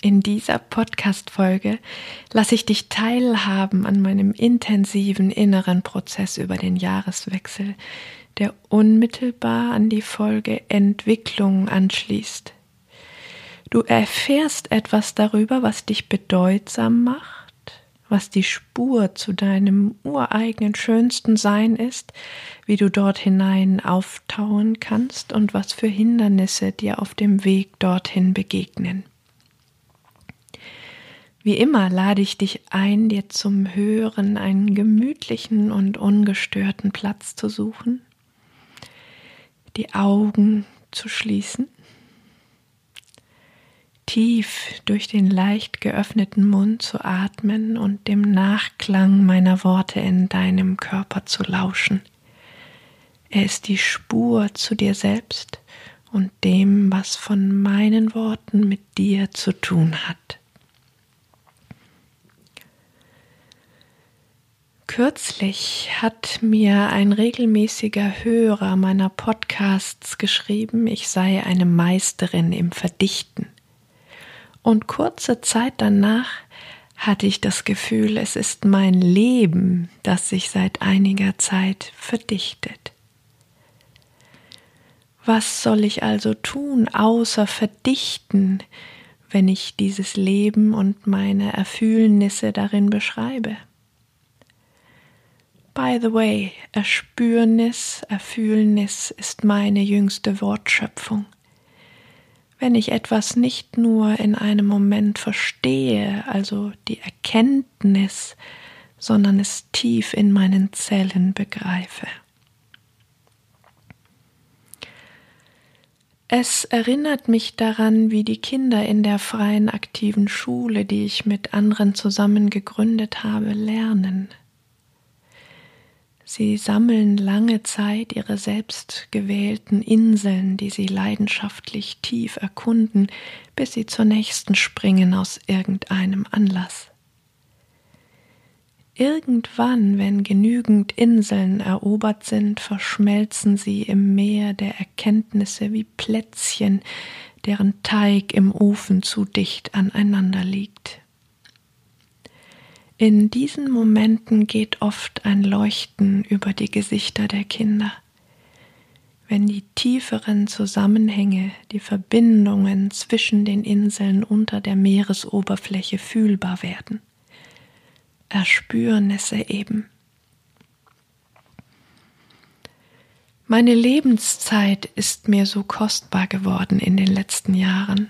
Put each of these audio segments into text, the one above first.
In dieser Podcast-Folge lasse ich dich teilhaben an meinem intensiven inneren Prozess über den Jahreswechsel, der unmittelbar an die Folge Entwicklung anschließt. Du erfährst etwas darüber, was dich bedeutsam macht, was die Spur zu deinem ureigenen schönsten Sein ist, wie du dort hinein auftauen kannst und was für Hindernisse dir auf dem Weg dorthin begegnen. Wie immer lade ich dich ein, dir zum Hören einen gemütlichen und ungestörten Platz zu suchen, die Augen zu schließen, tief durch den leicht geöffneten Mund zu atmen und dem Nachklang meiner Worte in deinem Körper zu lauschen. Er ist die Spur zu dir selbst und dem, was von meinen Worten mit dir zu tun hat. Kürzlich hat mir ein regelmäßiger Hörer meiner Podcasts geschrieben, ich sei eine Meisterin im Verdichten. Und kurze Zeit danach hatte ich das Gefühl, es ist mein Leben, das sich seit einiger Zeit verdichtet. Was soll ich also tun, außer verdichten, wenn ich dieses Leben und meine Erfühlnisse darin beschreibe? By the way, Erspürnis, Erfühlnis ist meine jüngste Wortschöpfung. Wenn ich etwas nicht nur in einem Moment verstehe, also die Erkenntnis, sondern es tief in meinen Zellen begreife. Es erinnert mich daran, wie die Kinder in der freien aktiven Schule, die ich mit anderen zusammen gegründet habe, lernen. Sie sammeln lange Zeit ihre selbst gewählten Inseln, die sie leidenschaftlich tief erkunden, bis sie zur nächsten springen aus irgendeinem Anlass. Irgendwann, wenn genügend Inseln erobert sind, verschmelzen sie im Meer der Erkenntnisse wie Plätzchen, deren Teig im Ofen zu dicht aneinander liegt. In diesen Momenten geht oft ein Leuchten über die Gesichter der Kinder. Wenn die tieferen Zusammenhänge, die Verbindungen zwischen den Inseln unter der Meeresoberfläche fühlbar werden. Erspürnisse eben. Meine Lebenszeit ist mir so kostbar geworden in den letzten Jahren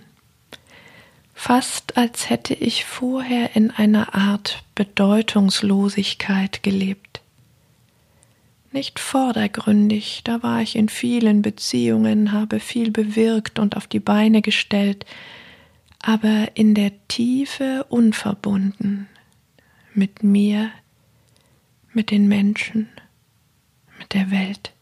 fast als hätte ich vorher in einer Art Bedeutungslosigkeit gelebt. Nicht vordergründig, da war ich in vielen Beziehungen, habe viel bewirkt und auf die Beine gestellt, aber in der Tiefe unverbunden mit mir, mit den Menschen, mit der Welt.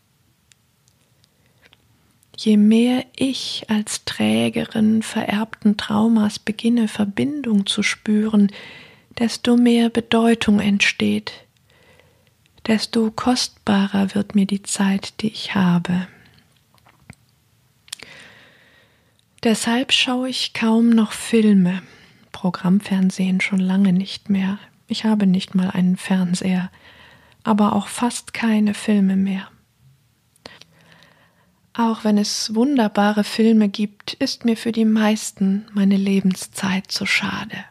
Je mehr ich als Trägerin vererbten Traumas beginne Verbindung zu spüren, desto mehr Bedeutung entsteht, desto kostbarer wird mir die Zeit, die ich habe. Deshalb schaue ich kaum noch Filme, Programmfernsehen schon lange nicht mehr. Ich habe nicht mal einen Fernseher, aber auch fast keine Filme mehr. Auch wenn es wunderbare Filme gibt, ist mir für die meisten meine Lebenszeit zu schade.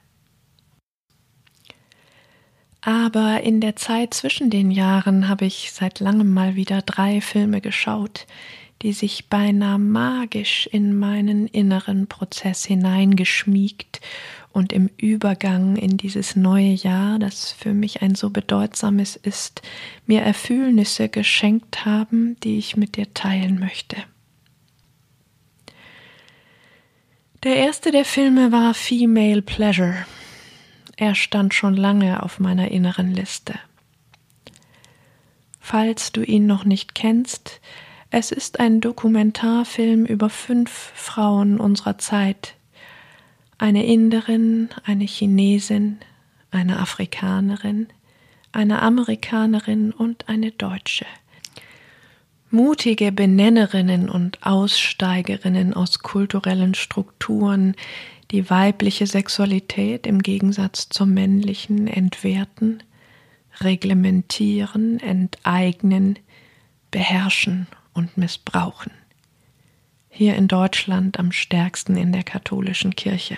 Aber in der Zeit zwischen den Jahren habe ich seit langem mal wieder drei Filme geschaut, die sich beinahe magisch in meinen inneren Prozess hineingeschmiegt und im Übergang in dieses neue Jahr, das für mich ein so bedeutsames ist, mir Erfühlnisse geschenkt haben, die ich mit dir teilen möchte. Der erste der Filme war Female Pleasure. Er stand schon lange auf meiner inneren Liste. Falls du ihn noch nicht kennst, es ist ein Dokumentarfilm über fünf Frauen unserer Zeit. Eine Inderin, eine Chinesin, eine Afrikanerin, eine Amerikanerin und eine Deutsche. Mutige Benennerinnen und Aussteigerinnen aus kulturellen Strukturen, die weibliche Sexualität im Gegensatz zur männlichen entwerten, reglementieren, enteignen, beherrschen und missbrauchen. Hier in Deutschland am stärksten in der katholischen Kirche.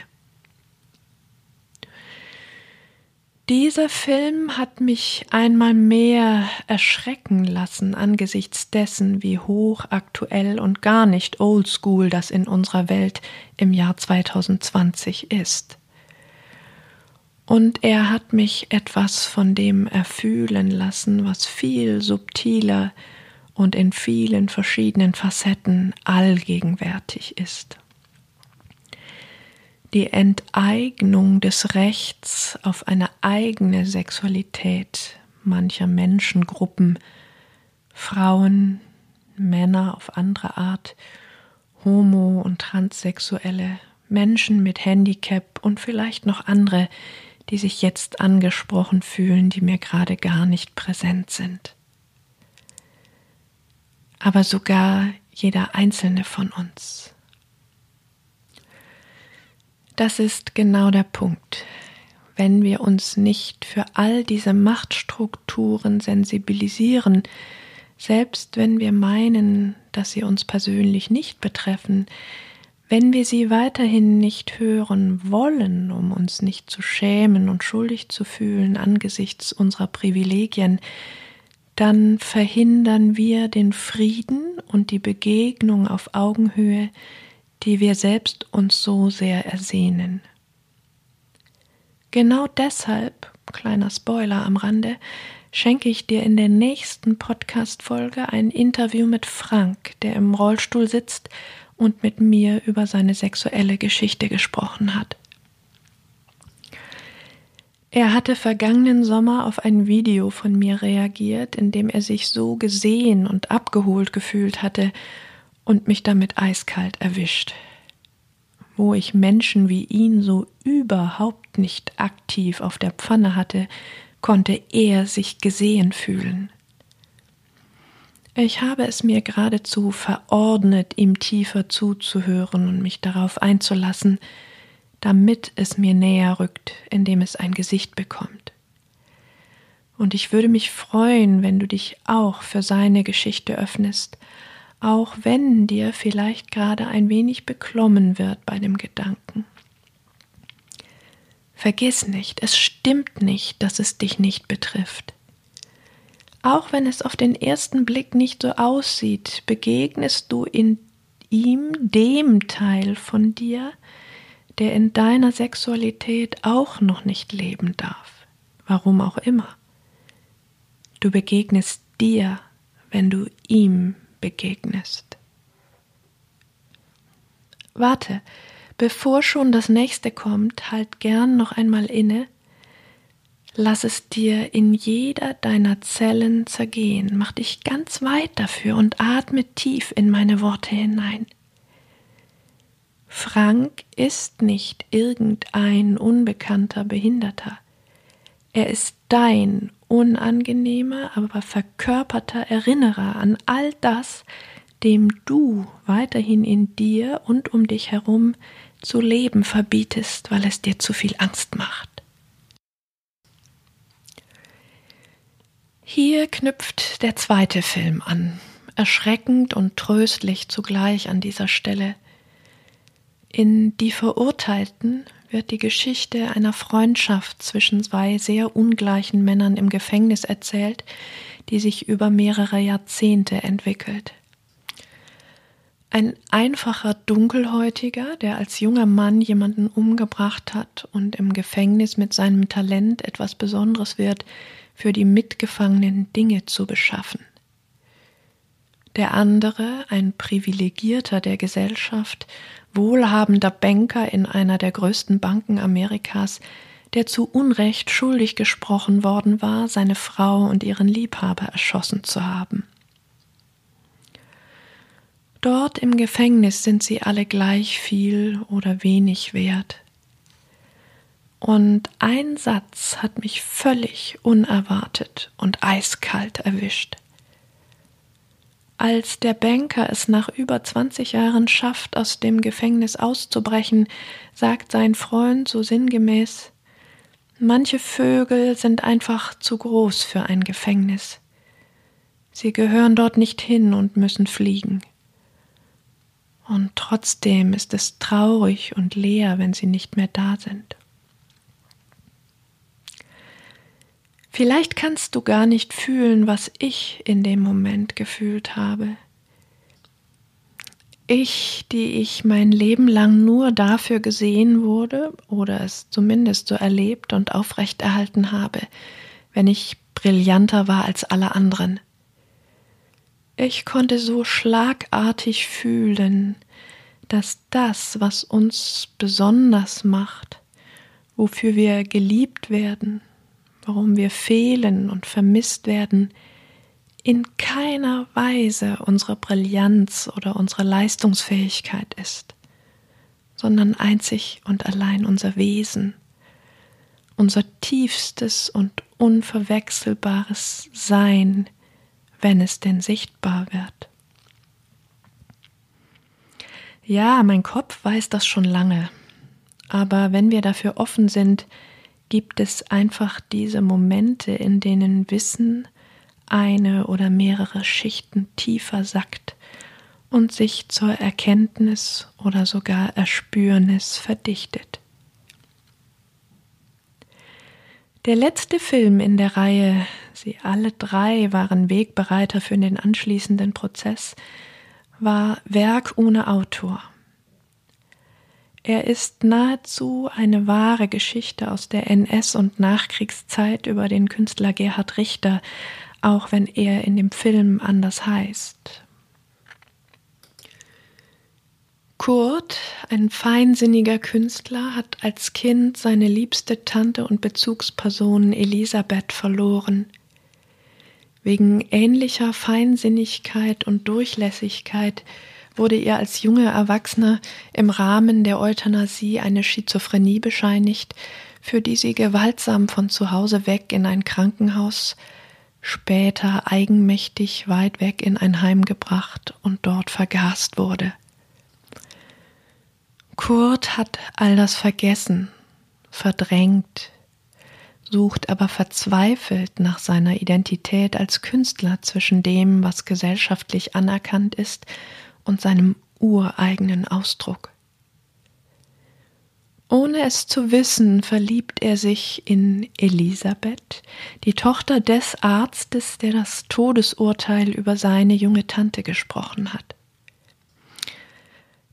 Dieser Film hat mich einmal mehr erschrecken lassen angesichts dessen, wie hochaktuell und gar nicht oldschool das in unserer Welt im Jahr 2020 ist. Und er hat mich etwas von dem erfühlen lassen, was viel subtiler und in vielen verschiedenen Facetten allgegenwärtig ist die Enteignung des Rechts auf eine eigene Sexualität mancher Menschengruppen, Frauen, Männer auf andere Art, Homo- und Transsexuelle, Menschen mit Handicap und vielleicht noch andere, die sich jetzt angesprochen fühlen, die mir gerade gar nicht präsent sind. Aber sogar jeder einzelne von uns das ist genau der Punkt. Wenn wir uns nicht für all diese Machtstrukturen sensibilisieren, selbst wenn wir meinen, dass sie uns persönlich nicht betreffen, wenn wir sie weiterhin nicht hören wollen, um uns nicht zu schämen und schuldig zu fühlen angesichts unserer Privilegien, dann verhindern wir den Frieden und die Begegnung auf Augenhöhe, die wir selbst uns so sehr ersehnen. Genau deshalb, kleiner Spoiler am Rande, schenke ich dir in der nächsten Podcast-Folge ein Interview mit Frank, der im Rollstuhl sitzt und mit mir über seine sexuelle Geschichte gesprochen hat. Er hatte vergangenen Sommer auf ein Video von mir reagiert, in dem er sich so gesehen und abgeholt gefühlt hatte und mich damit eiskalt erwischt. Wo ich Menschen wie ihn so überhaupt nicht aktiv auf der Pfanne hatte, konnte er sich gesehen fühlen. Ich habe es mir geradezu verordnet, ihm tiefer zuzuhören und mich darauf einzulassen, damit es mir näher rückt, indem es ein Gesicht bekommt. Und ich würde mich freuen, wenn du dich auch für seine Geschichte öffnest auch wenn dir vielleicht gerade ein wenig beklommen wird bei dem Gedanken. Vergiss nicht, es stimmt nicht, dass es dich nicht betrifft. Auch wenn es auf den ersten Blick nicht so aussieht, begegnest du in ihm dem Teil von dir, der in deiner Sexualität auch noch nicht leben darf, warum auch immer. Du begegnest dir, wenn du ihm begegnest. Warte, bevor schon das nächste kommt, halt gern noch einmal inne. Lass es dir in jeder deiner Zellen zergehen. Mach dich ganz weit dafür und atme tief in meine Worte hinein. Frank ist nicht irgendein unbekannter Behinderter. Er ist dein unangenehmer, aber verkörperter Erinnerer an all das, dem du weiterhin in dir und um dich herum zu leben verbietest, weil es dir zu viel Angst macht. Hier knüpft der zweite Film an, erschreckend und tröstlich zugleich an dieser Stelle. In Die Verurteilten wird die Geschichte einer Freundschaft zwischen zwei sehr ungleichen Männern im Gefängnis erzählt, die sich über mehrere Jahrzehnte entwickelt. Ein einfacher Dunkelhäutiger, der als junger Mann jemanden umgebracht hat und im Gefängnis mit seinem Talent etwas Besonderes wird, für die Mitgefangenen Dinge zu beschaffen. Der andere, ein Privilegierter der Gesellschaft, wohlhabender Banker in einer der größten Banken Amerikas, der zu Unrecht schuldig gesprochen worden war, seine Frau und ihren Liebhaber erschossen zu haben. Dort im Gefängnis sind sie alle gleich viel oder wenig wert. Und ein Satz hat mich völlig unerwartet und eiskalt erwischt. Als der Banker es nach über 20 Jahren schafft, aus dem Gefängnis auszubrechen, sagt sein Freund so sinngemäß Manche Vögel sind einfach zu groß für ein Gefängnis. Sie gehören dort nicht hin und müssen fliegen. Und trotzdem ist es traurig und leer, wenn sie nicht mehr da sind. Vielleicht kannst du gar nicht fühlen, was ich in dem Moment gefühlt habe. Ich, die ich mein Leben lang nur dafür gesehen wurde oder es zumindest so erlebt und aufrechterhalten habe, wenn ich brillanter war als alle anderen. Ich konnte so schlagartig fühlen, dass das, was uns besonders macht, wofür wir geliebt werden, warum wir fehlen und vermisst werden, in keiner Weise unsere Brillanz oder unsere Leistungsfähigkeit ist, sondern einzig und allein unser Wesen, unser tiefstes und unverwechselbares Sein, wenn es denn sichtbar wird. Ja, mein Kopf weiß das schon lange, aber wenn wir dafür offen sind, gibt es einfach diese Momente, in denen Wissen eine oder mehrere Schichten tiefer sackt und sich zur Erkenntnis oder sogar Erspürnis verdichtet. Der letzte Film in der Reihe, sie alle drei waren Wegbereiter für den anschließenden Prozess, war Werk ohne Autor. Er ist nahezu eine wahre Geschichte aus der NS- und Nachkriegszeit über den Künstler Gerhard Richter, auch wenn er in dem Film anders heißt. Kurt, ein feinsinniger Künstler, hat als Kind seine liebste Tante und Bezugsperson Elisabeth verloren. Wegen ähnlicher Feinsinnigkeit und Durchlässigkeit wurde ihr als junger Erwachsener im Rahmen der Euthanasie eine Schizophrenie bescheinigt, für die sie gewaltsam von zu Hause weg in ein Krankenhaus später eigenmächtig weit weg in ein Heim gebracht und dort vergast wurde. Kurt hat all das vergessen, verdrängt, sucht aber verzweifelt nach seiner Identität als Künstler zwischen dem, was gesellschaftlich anerkannt ist, und seinem ureigenen Ausdruck. Ohne es zu wissen, verliebt er sich in Elisabeth, die Tochter des Arztes, der das Todesurteil über seine junge Tante gesprochen hat.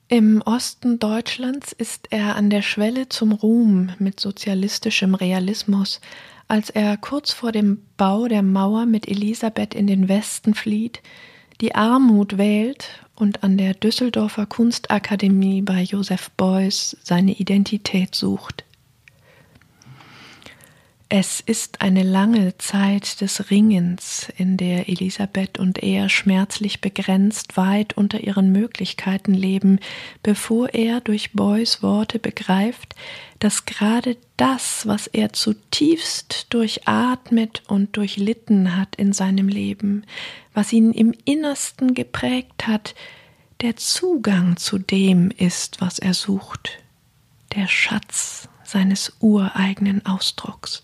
Im Osten Deutschlands ist er an der Schwelle zum Ruhm mit sozialistischem Realismus, als er kurz vor dem Bau der Mauer mit Elisabeth in den Westen flieht, die Armut wählt und an der Düsseldorfer Kunstakademie bei Joseph Beuys seine Identität sucht. Es ist eine lange Zeit des Ringens, in der Elisabeth und er schmerzlich begrenzt weit unter ihren Möglichkeiten leben, bevor er durch Beuys Worte begreift, dass gerade das, was er zutiefst durchatmet und durchlitten hat in seinem Leben, was ihn im Innersten geprägt hat, der Zugang zu dem ist, was er sucht, der Schatz seines ureigenen Ausdrucks.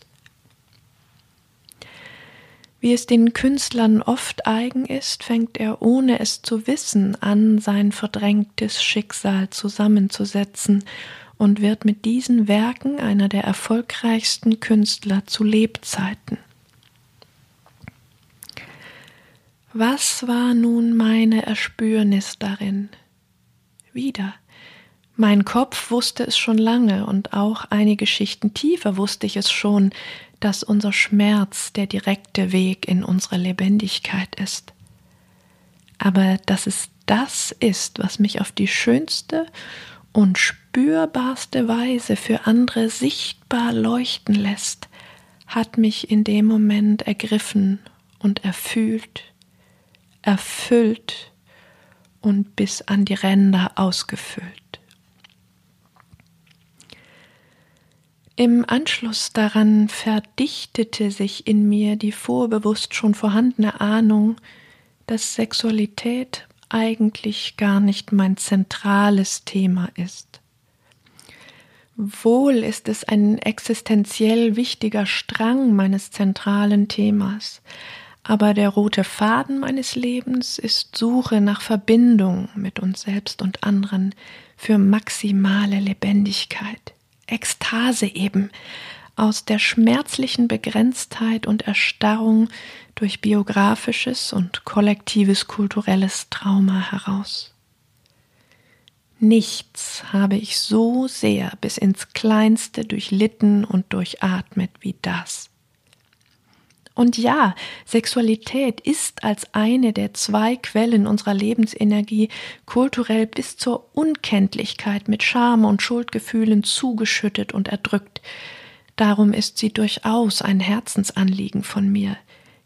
Wie es den Künstlern oft eigen ist, fängt er ohne es zu wissen an, sein verdrängtes Schicksal zusammenzusetzen und wird mit diesen Werken einer der erfolgreichsten Künstler zu Lebzeiten. Was war nun meine Erspürnis darin? Wieder. Mein Kopf wusste es schon lange und auch einige Schichten tiefer wusste ich es schon, dass unser Schmerz der direkte Weg in unsere Lebendigkeit ist. aber dass es das ist, was mich auf die schönste und spürbarste Weise für andere sichtbar leuchten lässt, hat mich in dem Moment ergriffen und erfühlt, erfüllt und bis an die Ränder ausgefüllt. Im Anschluss daran verdichtete sich in mir die vorbewusst schon vorhandene Ahnung, dass Sexualität eigentlich gar nicht mein zentrales Thema ist. Wohl ist es ein existenziell wichtiger Strang meines zentralen Themas, aber der rote Faden meines Lebens ist Suche nach Verbindung mit uns selbst und anderen für maximale Lebendigkeit, Ekstase eben, aus der schmerzlichen Begrenztheit und Erstarrung durch biografisches und kollektives kulturelles Trauma heraus. Nichts habe ich so sehr bis ins Kleinste durchlitten und durchatmet wie das. Und ja, Sexualität ist als eine der zwei Quellen unserer Lebensenergie kulturell bis zur Unkenntlichkeit mit Scham und Schuldgefühlen zugeschüttet und erdrückt. Darum ist sie durchaus ein Herzensanliegen von mir,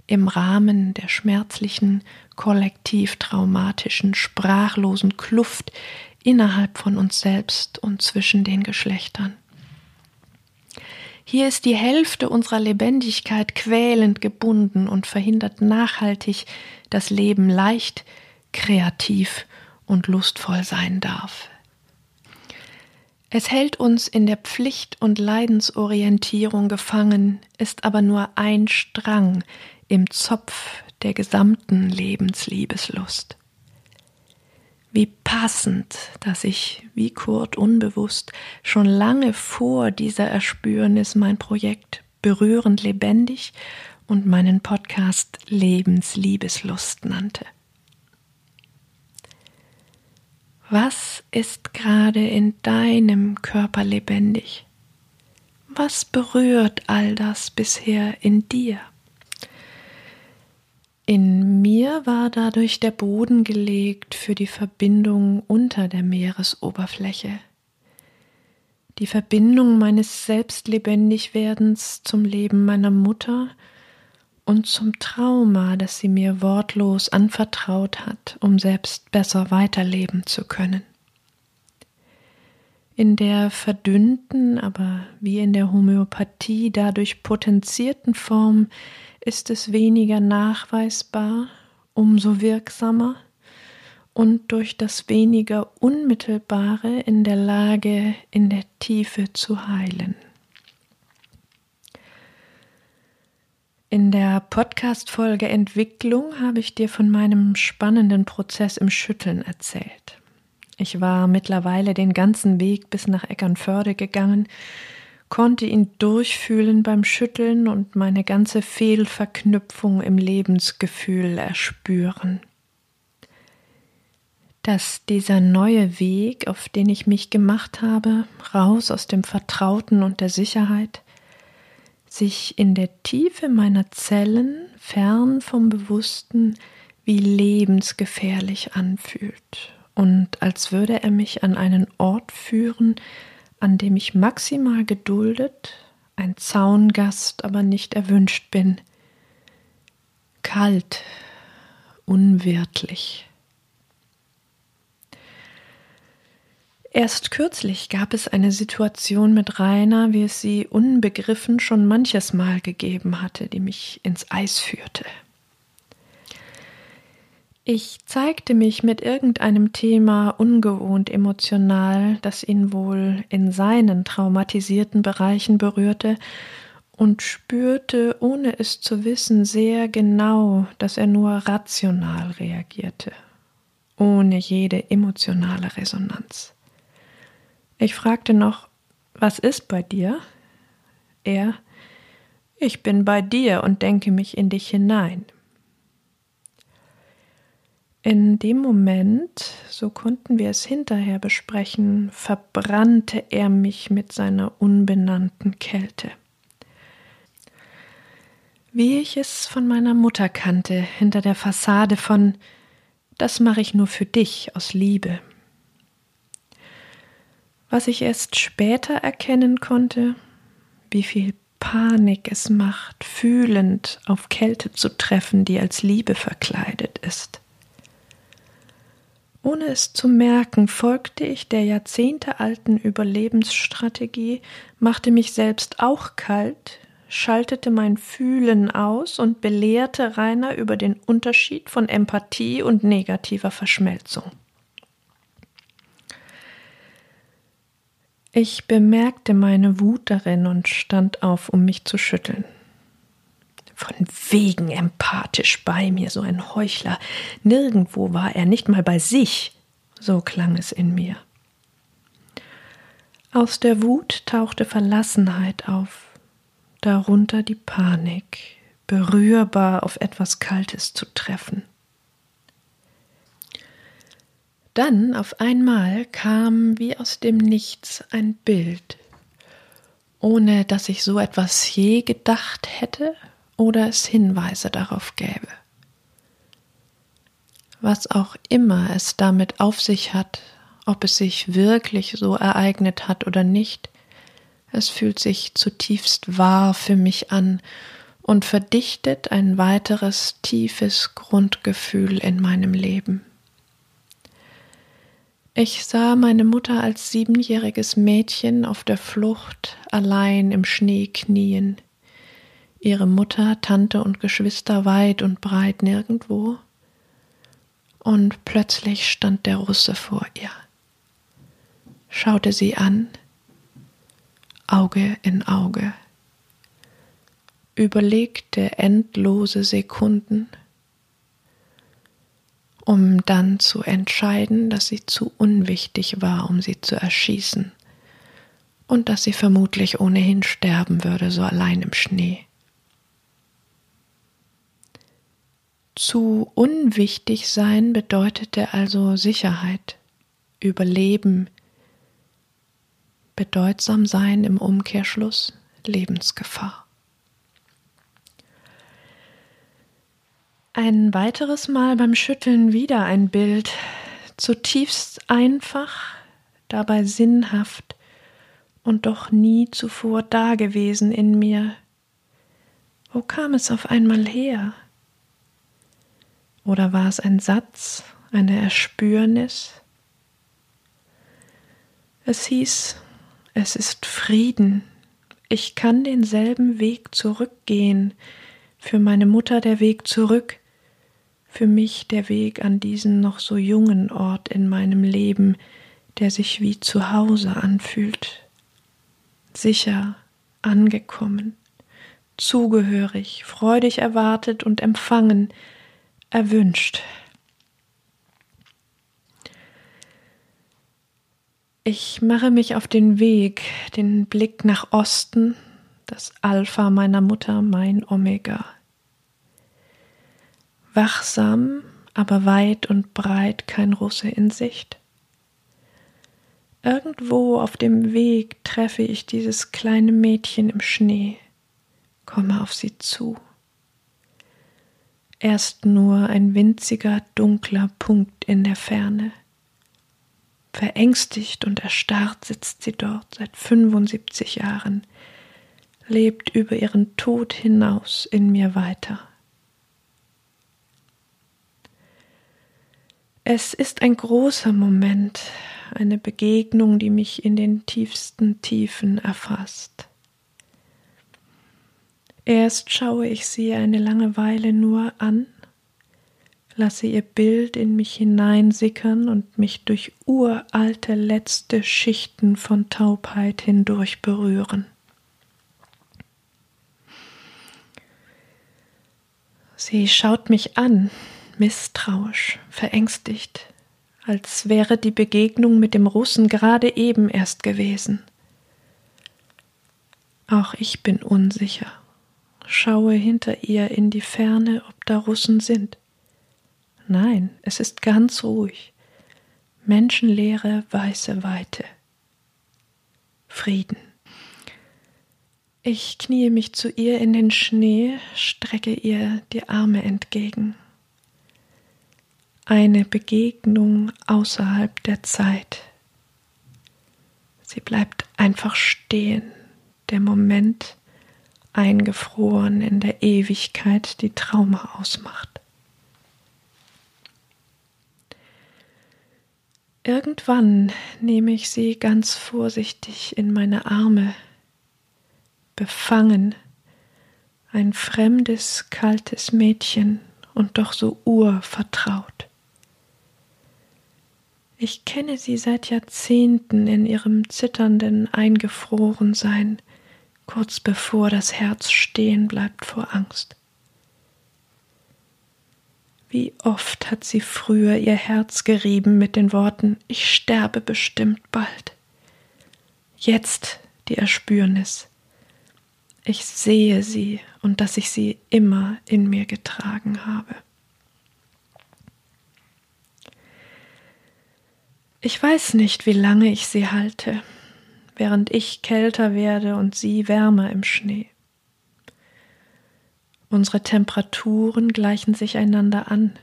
im Rahmen der schmerzlichen, kollektiv traumatischen, sprachlosen Kluft innerhalb von uns selbst und zwischen den Geschlechtern. Hier ist die Hälfte unserer Lebendigkeit quälend gebunden und verhindert nachhaltig, dass Leben leicht, kreativ und lustvoll sein darf. Es hält uns in der Pflicht- und Leidensorientierung gefangen, ist aber nur ein Strang, im Zopf der gesamten Lebensliebeslust. Wie passend, dass ich, wie Kurt unbewusst, schon lange vor dieser Erspürnis mein Projekt berührend lebendig und meinen Podcast Lebensliebeslust nannte. Was ist gerade in deinem Körper lebendig? Was berührt all das bisher in dir? In mir war dadurch der Boden gelegt für die Verbindung unter der Meeresoberfläche. Die Verbindung meines Selbstlebendigwerdens zum Leben meiner Mutter und zum Trauma, das sie mir wortlos anvertraut hat, um selbst besser weiterleben zu können. In der verdünnten, aber wie in der Homöopathie dadurch potenzierten Form ist es weniger nachweisbar, umso wirksamer und durch das weniger Unmittelbare in der Lage, in der Tiefe zu heilen. In der Podcast-Folge Entwicklung habe ich dir von meinem spannenden Prozess im Schütteln erzählt. Ich war mittlerweile den ganzen Weg bis nach Eckernförde gegangen, konnte ihn durchfühlen beim Schütteln und meine ganze Fehlverknüpfung im Lebensgefühl erspüren. Dass dieser neue Weg, auf den ich mich gemacht habe, raus aus dem Vertrauten und der Sicherheit, sich in der Tiefe meiner Zellen, fern vom Bewussten, wie lebensgefährlich anfühlt und als würde er mich an einen Ort führen, an dem ich maximal geduldet, ein Zaungast aber nicht erwünscht bin. Kalt, unwirtlich. Erst kürzlich gab es eine Situation mit Rainer, wie es sie unbegriffen schon manches Mal gegeben hatte, die mich ins Eis führte. Ich zeigte mich mit irgendeinem Thema ungewohnt emotional, das ihn wohl in seinen traumatisierten Bereichen berührte, und spürte, ohne es zu wissen, sehr genau, dass er nur rational reagierte, ohne jede emotionale Resonanz. Ich fragte noch, was ist bei dir? Er, ich bin bei dir und denke mich in dich hinein. In dem Moment, so konnten wir es hinterher besprechen, verbrannte er mich mit seiner unbenannten Kälte. Wie ich es von meiner Mutter kannte, hinter der Fassade von Das mache ich nur für dich aus Liebe. Was ich erst später erkennen konnte, wie viel Panik es macht, fühlend auf Kälte zu treffen, die als Liebe verkleidet ist. Ohne es zu merken, folgte ich der jahrzehntealten Überlebensstrategie, machte mich selbst auch kalt, schaltete mein Fühlen aus und belehrte Rainer über den Unterschied von Empathie und negativer Verschmelzung. Ich bemerkte meine Wut darin und stand auf, um mich zu schütteln. Von wegen empathisch bei mir, so ein Heuchler. Nirgendwo war er, nicht mal bei sich. So klang es in mir. Aus der Wut tauchte Verlassenheit auf, darunter die Panik, berührbar auf etwas Kaltes zu treffen. Dann auf einmal kam wie aus dem Nichts ein Bild, ohne dass ich so etwas je gedacht hätte oder es Hinweise darauf gäbe. Was auch immer es damit auf sich hat, ob es sich wirklich so ereignet hat oder nicht, es fühlt sich zutiefst wahr für mich an und verdichtet ein weiteres tiefes Grundgefühl in meinem Leben. Ich sah meine Mutter als siebenjähriges Mädchen auf der Flucht allein im Schnee knien, ihre Mutter, Tante und Geschwister weit und breit nirgendwo, und plötzlich stand der Russe vor ihr, schaute sie an, Auge in Auge, überlegte endlose Sekunden, um dann zu entscheiden, dass sie zu unwichtig war, um sie zu erschießen und dass sie vermutlich ohnehin sterben würde, so allein im Schnee. Zu unwichtig sein bedeutete also Sicherheit, Überleben, bedeutsam sein im Umkehrschluss Lebensgefahr. Ein weiteres Mal beim Schütteln wieder ein Bild, zutiefst einfach, dabei sinnhaft und doch nie zuvor dagewesen in mir. Wo kam es auf einmal her? Oder war es ein Satz, eine Erspürnis? Es hieß, es ist Frieden, ich kann denselben Weg zurückgehen, für meine Mutter der Weg zurück, für mich der Weg an diesen noch so jungen Ort in meinem Leben, der sich wie zu Hause anfühlt, sicher, angekommen, zugehörig, freudig erwartet und empfangen, erwünscht. Ich mache mich auf den Weg, den Blick nach Osten, das Alpha meiner Mutter, mein Omega wachsam, aber weit und breit kein Russe in Sicht. Irgendwo auf dem Weg treffe ich dieses kleine Mädchen im Schnee, komme auf sie zu. Erst nur ein winziger, dunkler Punkt in der Ferne. Verängstigt und erstarrt sitzt sie dort seit 75 Jahren, lebt über ihren Tod hinaus in mir weiter. Es ist ein großer Moment, eine Begegnung, die mich in den tiefsten Tiefen erfasst. Erst schaue ich sie eine lange Weile nur an, lasse ihr Bild in mich hineinsickern und mich durch uralte letzte Schichten von Taubheit hindurch berühren. Sie schaut mich an, misstrauisch, verängstigt, als wäre die Begegnung mit dem Russen gerade eben erst gewesen. Auch ich bin unsicher, schaue hinter ihr in die Ferne, ob da Russen sind. Nein, es ist ganz ruhig, menschenleere weiße Weite. Frieden. Ich kniee mich zu ihr in den Schnee, strecke ihr die Arme entgegen eine Begegnung außerhalb der Zeit. Sie bleibt einfach stehen, der Moment eingefroren in der Ewigkeit, die Trauma ausmacht. Irgendwann nehme ich sie ganz vorsichtig in meine Arme, befangen, ein fremdes, kaltes Mädchen und doch so urvertraut. Ich kenne sie seit Jahrzehnten in ihrem zitternden Eingefrorensein, kurz bevor das Herz stehen bleibt vor Angst. Wie oft hat sie früher ihr Herz gerieben mit den Worten Ich sterbe bestimmt bald. Jetzt die Erspürnis. Ich sehe sie und dass ich sie immer in mir getragen habe. Ich weiß nicht, wie lange ich sie halte, während ich kälter werde und sie wärmer im Schnee. Unsere Temperaturen gleichen sich einander an.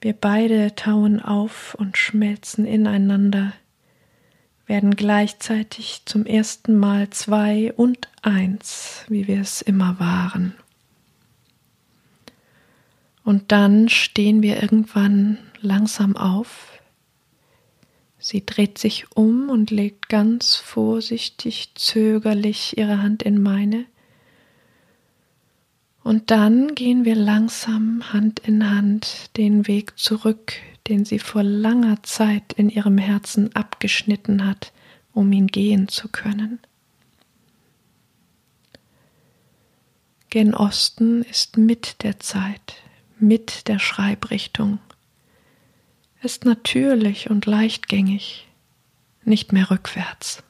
Wir beide tauen auf und schmelzen ineinander, werden gleichzeitig zum ersten Mal zwei und eins, wie wir es immer waren. Und dann stehen wir irgendwann langsam auf, Sie dreht sich um und legt ganz vorsichtig, zögerlich ihre Hand in meine. Und dann gehen wir langsam Hand in Hand den Weg zurück, den sie vor langer Zeit in ihrem Herzen abgeschnitten hat, um ihn gehen zu können. Gen Osten ist mit der Zeit, mit der Schreibrichtung, ist natürlich und leichtgängig, nicht mehr rückwärts.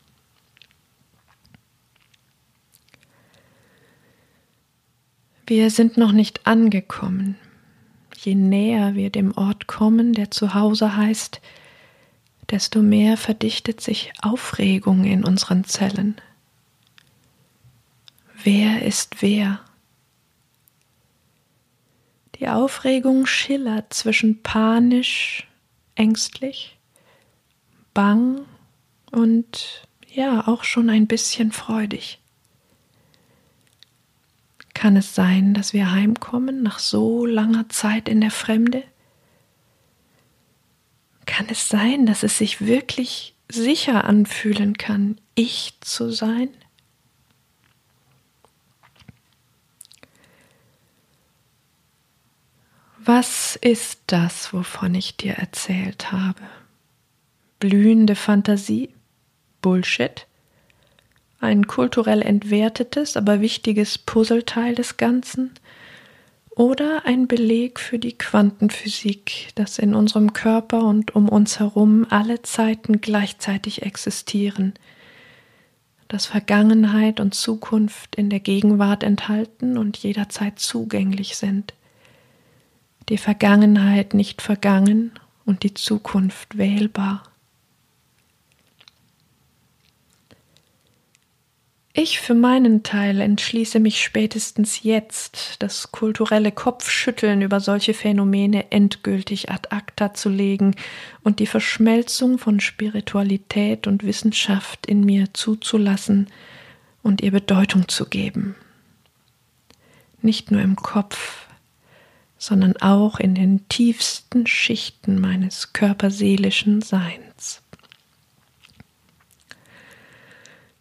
Wir sind noch nicht angekommen. Je näher wir dem Ort kommen, der zu Hause heißt, desto mehr verdichtet sich Aufregung in unseren Zellen. Wer ist wer? Die Aufregung schillert zwischen panisch ängstlich, bang und ja, auch schon ein bisschen freudig. Kann es sein, dass wir heimkommen nach so langer Zeit in der Fremde? Kann es sein, dass es sich wirklich sicher anfühlen kann, ich zu sein? Was ist das, wovon ich dir erzählt habe? Blühende Fantasie? Bullshit? Ein kulturell entwertetes, aber wichtiges Puzzleteil des Ganzen? Oder ein Beleg für die Quantenphysik, dass in unserem Körper und um uns herum alle Zeiten gleichzeitig existieren, dass Vergangenheit und Zukunft in der Gegenwart enthalten und jederzeit zugänglich sind? Die Vergangenheit nicht vergangen und die Zukunft wählbar. Ich für meinen Teil entschließe mich spätestens jetzt, das kulturelle Kopfschütteln über solche Phänomene endgültig ad acta zu legen und die Verschmelzung von Spiritualität und Wissenschaft in mir zuzulassen und ihr Bedeutung zu geben. Nicht nur im Kopf, sondern auch in den tiefsten Schichten meines körperseelischen Seins.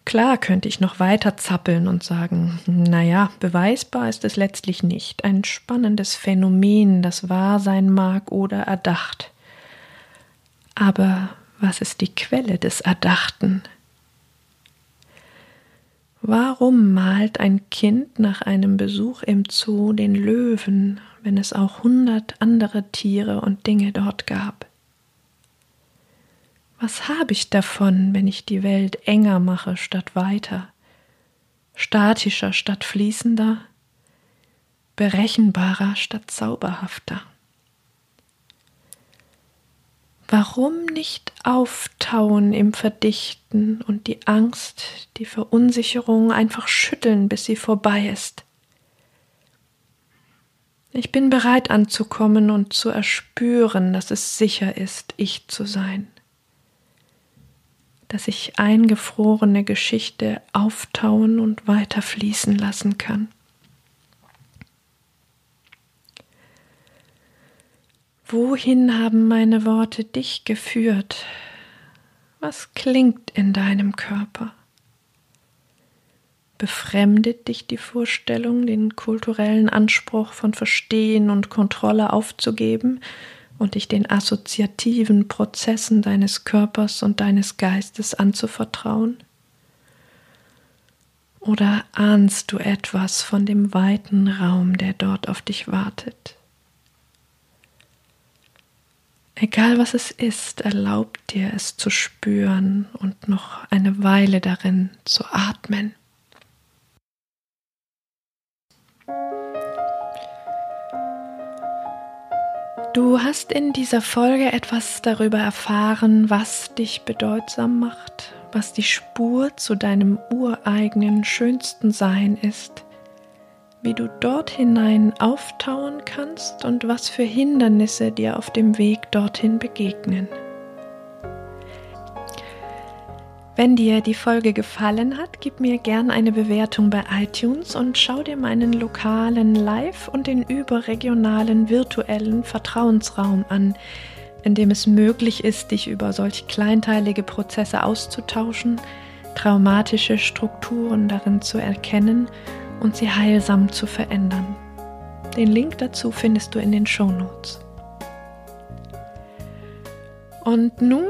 Klar könnte ich noch weiter zappeln und sagen, naja, beweisbar ist es letztlich nicht. Ein spannendes Phänomen, das wahr sein mag oder erdacht. Aber was ist die Quelle des Erdachten? Warum malt ein Kind nach einem Besuch im Zoo den Löwen, wenn es auch hundert andere Tiere und Dinge dort gab? Was habe ich davon, wenn ich die Welt enger mache statt weiter, statischer statt fließender, berechenbarer statt zauberhafter? Warum nicht auftauen im Verdichten und die Angst, die Verunsicherung einfach schütteln, bis sie vorbei ist? Ich bin bereit anzukommen und zu erspüren, dass es sicher ist, ich zu sein. Dass ich eingefrorene Geschichte auftauen und weiter fließen lassen kann. Wohin haben meine Worte dich geführt? Was klingt in deinem Körper? Befremdet dich die Vorstellung, den kulturellen Anspruch von Verstehen und Kontrolle aufzugeben und dich den assoziativen Prozessen deines Körpers und deines Geistes anzuvertrauen? Oder ahnst du etwas von dem weiten Raum, der dort auf dich wartet? Egal was es ist, erlaub dir es zu spüren und noch eine Weile darin zu atmen. Du hast in dieser Folge etwas darüber erfahren, was dich bedeutsam macht, was die Spur zu deinem ureigenen schönsten Sein ist, wie du dort hinein auftauen kannst und was für Hindernisse dir auf dem Weg dorthin begegnen. Wenn dir die Folge gefallen hat, gib mir gern eine Bewertung bei iTunes und schau dir meinen lokalen Live- und den überregionalen virtuellen Vertrauensraum an, in dem es möglich ist, dich über solch kleinteilige Prozesse auszutauschen, traumatische Strukturen darin zu erkennen und sie heilsam zu verändern. Den Link dazu findest du in den Show Notes. Und nun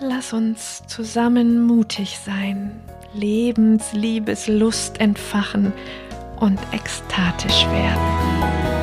lass uns zusammen mutig sein, Lebensliebes Lust entfachen und ekstatisch werden.